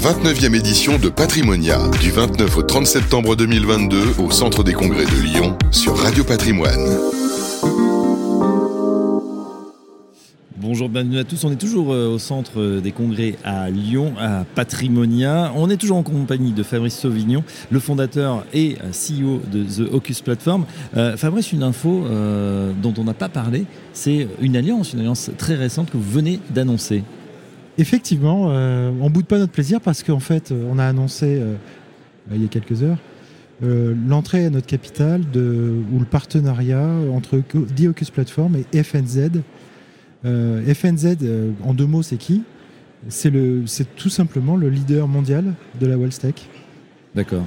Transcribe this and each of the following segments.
29e édition de Patrimonia, du 29 au 30 septembre 2022 au Centre des Congrès de Lyon sur Radio Patrimoine. Bonjour, bienvenue à tous. On est toujours euh, au centre des congrès à Lyon, à Patrimonia. On est toujours en compagnie de Fabrice Sauvignon, le fondateur et CEO de The Ocus Platform. Euh, Fabrice, une info euh, dont on n'a pas parlé, c'est une alliance, une alliance très récente que vous venez d'annoncer. Effectivement, euh, on boude pas notre plaisir parce qu'en fait, on a annoncé euh, il y a quelques heures euh, l'entrée à notre capitale de, ou le partenariat entre The Ocus Platform et FNZ. Euh, FNZ, euh, en deux mots, c'est qui? C'est le- c'est tout simplement le leader mondial de la Wealth Tech D'accord.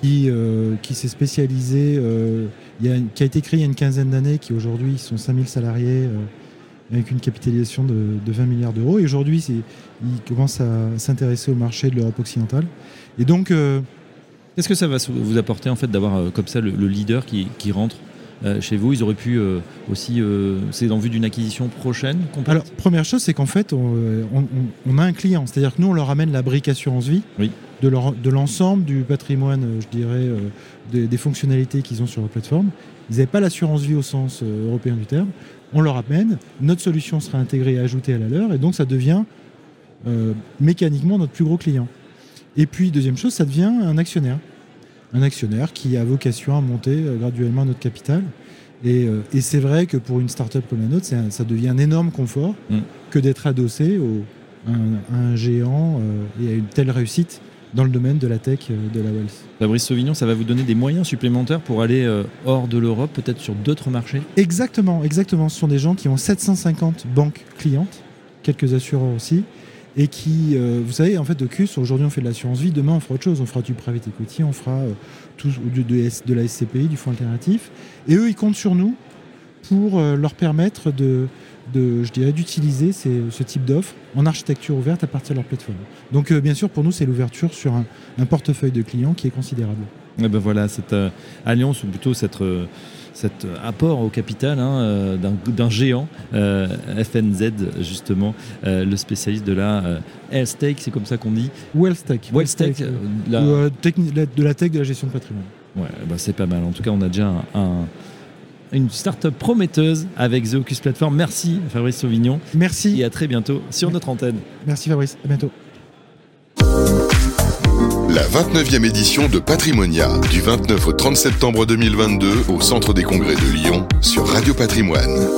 qui, euh, qui s'est spécialisé, euh, il y a, qui a été créé il y a une quinzaine d'années, qui aujourd'hui sont 5000 salariés euh, avec une capitalisation de, de 20 milliards d'euros. Et aujourd'hui, ils commencent à s'intéresser au marché de l'Europe occidentale. Et donc, euh, Qu'est-ce que ça va vous apporter en fait d'avoir euh, comme ça le, le leader qui, qui rentre euh, chez vous? Ils auraient pu aussi, c'est en vue d'une acquisition prochaine complète alors, première chose, c'est qu'en fait, on- on a un client. C'est-à-dire que nous, on leur amène la brique assurance vie Oui. De, l'ensemble du patrimoine, euh, je dirais, euh, des, des fonctionnalités qu'ils ont sur leur plateforme. Ils n'avaient pas l'assurance vie au sens euh, européen du terme. On leur amène, notre solution sera intégrée et ajoutée à la leur, et donc ça devient euh, mécaniquement notre plus gros client. Et puis, deuxième chose, ça devient un actionnaire. Un actionnaire qui a vocation à monter graduellement notre capital. Et, et c'est vrai que pour une start-up comme la nôtre, un- ça devient un énorme confort Mm. que d'être adossé au, à un, à un géant euh, et à une telle réussite dans le domaine de la tech, euh, de la wealth. Fabrice Sauvignon, ça va vous donner des moyens supplémentaires pour aller euh, hors de l'Europe, peut-être sur d'autres marchés? Exactement, exactement. Ce sont des gens qui ont 750 banques clientes, quelques assureurs aussi, et qui, euh, vous savez, en fait, Ocus, aujourd'hui on fait de l'assurance vie, demain on fera autre chose, on fera du private equity, on fera euh, tout, de, de, la SCPI, du fonds alternatif, et eux ils comptent sur nous pour euh, leur permettre de, de je dirais, d'utiliser ce type d'offre en architecture ouverte à partir de leur plateforme. Donc euh, bien sûr, pour nous, c'est l'ouverture sur un, un portefeuille de clients qui est considérable. Eh ben voilà, cette euh, alliance, ou plutôt cette, euh, cet apport au capital hein, d'un géant, FNZ justement, le spécialiste de la health tech, c'est comme ça qu'on dit. Wealth Tech. Wealth tech, la- de la tech de la gestion de patrimoine. Ouais, bah c'est pas mal. En tout cas, on a déjà un, un- une start-up prometteuse avec The Ocus Platform. Merci Fabrice Sauvignon Merci. et à très bientôt sur notre antenne. Merci Fabrice, à bientôt. La 29e édition de Patrimonia, du 29 au 30 septembre 2022 au Centre des Congrès de Lyon sur Radio Patrimoine.